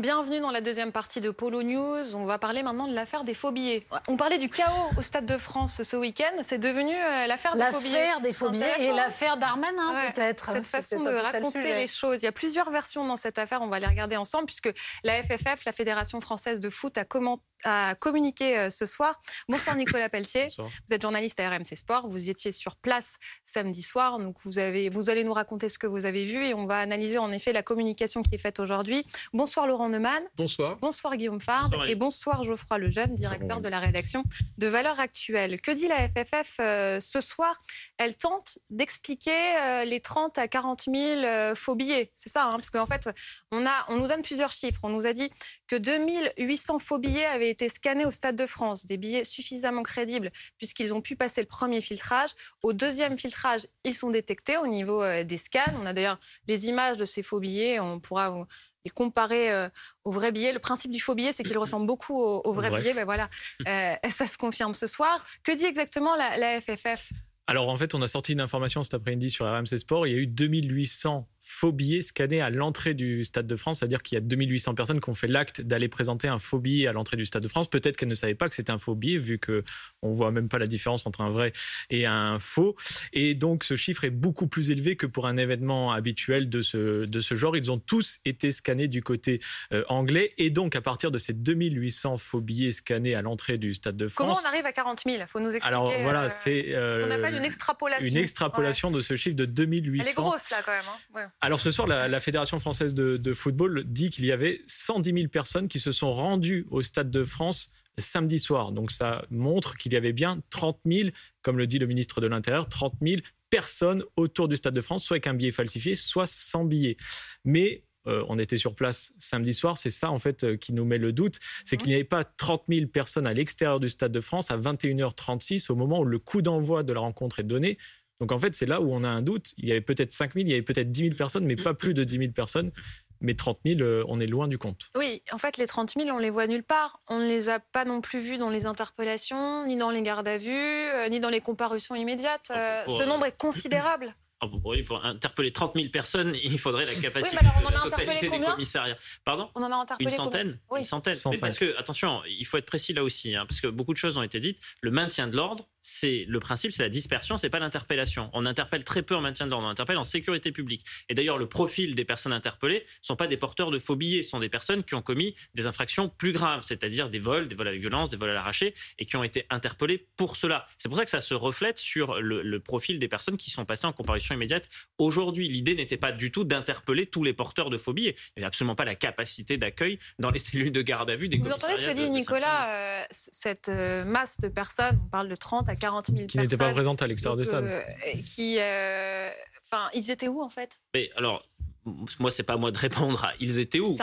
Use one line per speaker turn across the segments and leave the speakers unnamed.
Bienvenue dans la deuxième partie de Polo News. On va parler maintenant de l'affaire des faux billets. On parlait du chaos au Stade de France ce week-end. C'est devenu euh, l'affaire des faux billets.
L'affaire des faux billets et l'affaire Darmanin, peut-être.
Cette façon de raconter les choses. Il y a plusieurs versions dans cette affaire. On va les regarder ensemble puisque la FFF, la Fédération française de foot, a commenté à communiquer euh, ce soir. Bonsoir Nicolas Pelletier. Vous êtes journaliste à RMC Sport. Vous étiez sur place samedi soir. Donc vous, avez, vous allez nous raconter ce que vous avez vu et on va analyser en effet la communication qui est faite aujourd'hui. Bonsoir Laurent Neumann.
Bonsoir.
Bonsoir Guillaume Fard. et bonsoir Geoffroy Lejeune, directeur de la rédaction de Valeurs Actuelles. Que dit la FFF euh, ce soir? Elle tente d'expliquer euh, les 30 à 40 000 faux billets. C'est ça, hein, parce qu'en fait, on, a, on nous donne plusieurs chiffres. On nous a dit que 2800 faux billets avaient été scannés au Stade de France, des billets suffisamment crédibles puisqu'ils ont pu passer le premier filtrage. Au deuxième filtrage, ils sont détectés au niveau euh, des scans. On a d'ailleurs les images de ces faux billets. On pourra les comparer euh, aux vrais billets. Le principe du faux billet, c'est qu'il ressemble beaucoup aux, vrais billets. Ben voilà, euh, ça se confirme ce soir. Que dit exactement la, la FFF
alors en fait, on a sorti une information cet après-midi sur RMC Sport. Il y a eu 2800 faux billets scannés à l'entrée du Stade de France, c'est-à-dire qu'il y a 2800 personnes qui ont fait l'acte d'aller présenter un faux billet à l'entrée du Stade de France. Peut-être qu'elles ne savaient pas que c'était un faux billet, vu que on voit même pas la différence entre un vrai et un faux. Et donc ce chiffre est beaucoup plus élevé que pour un événement habituel de ce, de ce genre. Ils ont tous été scannés du côté euh, anglais. Et donc à partir de ces 2800 faux billets scannés à l'entrée du Stade de France...
Comment on arrive à 40 000 Il faut nous expliquer.
Alors voilà, euh, c'est...
ce qu'on appelle une extrapolation.
Une extrapolation de ce chiffre de 2800.
Elle est grosse là quand même. Hein.
Alors ce soir, la, Fédération française de, football dit qu'il y avait 110 000 personnes qui se sont rendues au Stade de France samedi soir. Donc ça montre qu'il y avait bien 30 000, comme le dit le ministre de l'Intérieur, 30 000 personnes autour du Stade de France, soit avec un billet falsifié, soit sans billet. Mais euh, on était sur place samedi soir, c'est ça en fait euh, qui nous met le doute, c'est qu'il n'y avait pas 30 000 personnes à l'extérieur du Stade de France à 21h36 au moment où le coup d'envoi de la rencontre est donné. Donc en fait, c'est là où on a un doute. Il y avait peut-être 5 000, il y avait peut-être 10 000 personnes, mais pas plus de 10 000 personnes. Mais 30 000, euh, on est loin du compte.
Oui, en fait, les 30 000, on les voit nulle part. On ne les a pas non plus vus dans les interpellations, ni dans les gardes à vue, euh, ni dans les comparutions immédiates. Euh, ce nombre est considérable.
Ah, pour interpeller 30 000 personnes, il faudrait la capacité
oui, alors on
en
a interpellé combien
Pardon?
On en a interpellé
Une centaine?
Oui.
Une centaine. parce que, attention, il faut être précis là aussi, hein, parce que beaucoup de choses ont été dites. Le maintien de l'ordre, c'est le principe, c'est la dispersion, c'est pas l'interpellation. On interpelle très peu en maintien de l'ordre, on interpelle en sécurité publique. Et d'ailleurs, le profil des personnes interpellées sont pas des porteurs de faux billets, ce sont des personnes qui ont commis des infractions plus graves, c'est-à-dire des vols, des vols avec violence, des vols à l'arraché, et qui ont été interpellées pour cela. C'est pour ça que ça se reflète sur le, profil des personnes qui sont passées en comparution immédiate aujourd'hui. L'idée n'était pas du tout d'interpeller tous les porteurs de faux billets. Il n'y avait absolument pas la capacité d'accueil dans les cellules de garde à vue des
Vous entendez ce que dit Nicolas euh, Cette euh, masse de personnes, on parle de 30 à 40 000
qui n'étaient pas présentes à l'extérieur de stade.
Euh, qui, euh, enfin, ils étaient où en fait?
Mais alors, moi, c'est pas à moi de répondre à ils étaient où.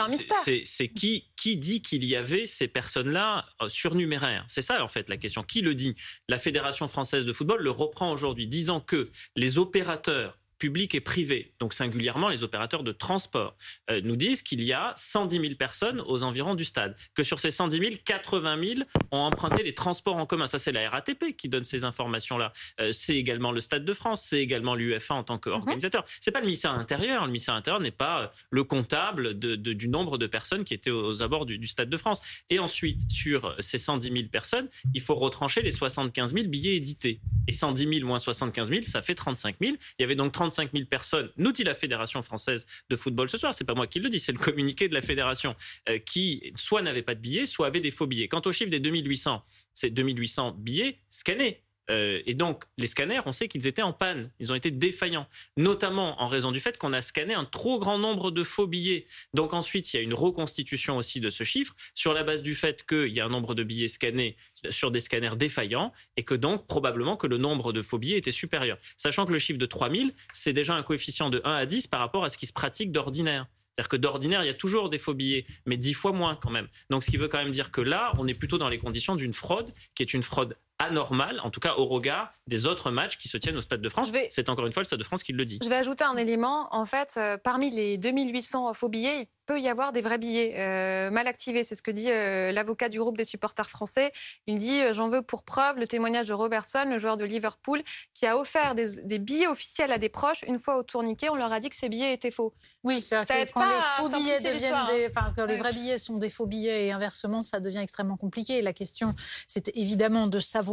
C'est qui qui dit qu'il y avait ces personnes-là euh, surnuméraires? C'est ça en fait la question. Qui le dit? La Fédération française de football le reprend aujourd'hui, disant que les opérateurs publics et privés, donc singulièrement les opérateurs de transport, euh, nous disent qu'il y a 110 000 personnes aux environs du stade. Que sur ces 110 000, 80 000 ont emprunté les transports en commun. Ça, c'est la RATP qui donne ces informations-là. Euh, c'est également le Stade de France, c'est également l'UFA en tant qu'organisateur. Ce mhm. C'est pas le ministère intérieur. Le ministère intérieur n'est pas euh, le comptable de, du nombre de personnes qui étaient aux, abords du, du, Stade de France. Et ensuite, sur ces 110 000 personnes, il faut retrancher les 75 000 billets édités. Et 110 000 moins 75 000, ça fait 35 000. Il y avait donc 35 000 personnes, nous dit la Fédération française de football ce soir, c'est pas moi qui le dis, c'est le communiqué de la Fédération, euh, qui soit n'avait pas de billets, soit avait des faux billets. Quant au chiffre des 2800, c'est 2800 billets scannés. Euh, et donc, les scanners, on sait qu'ils étaient en panne, ils ont été défaillants, notamment en raison du fait qu'on a scanné un trop grand nombre de faux billets. Donc ensuite, il y a une reconstitution aussi de ce chiffre sur la base du fait qu'il y a un nombre de billets scannés sur des scanners défaillants et que donc probablement que le nombre de faux billets était supérieur. Sachant que le chiffre de 3000, c'est déjà un coefficient de 1 à 10 par rapport à ce qui se pratique d'ordinaire. C'est-à-dire que d'ordinaire, il y a toujours des faux billets, mais dix fois moins quand même. Donc ce qui veut quand même dire que là, on est plutôt dans les conditions d'une fraude qui est une fraude anormal, en tout cas au regard des autres matchs qui se tiennent au Stade de France. C'est encore une fois le Stade de France qui le dit.
Je vais ajouter un élément. En fait, euh, parmi les 2800 faux billets, peut y avoir des vrais billets euh, mal activés. C'est ce que dit euh, l'avocat du groupe des supporters français. Il dit euh, J'en veux pour preuve le témoignage de Robertson, le joueur de Liverpool, qui a offert des, billets officiels à des proches. Une fois au tourniquet, on leur a dit que ces billets étaient faux.
Oui, ça que quand les faux billets deviennent des. Enfin, quand les vrais billets sont des faux billets et inversement, ça devient extrêmement compliqué. La question, c'est évidemment de savoir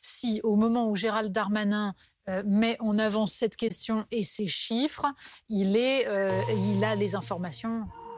si, au moment où Gérald Darmanin met en avant cette question et ces chiffres, il, est, il a les informations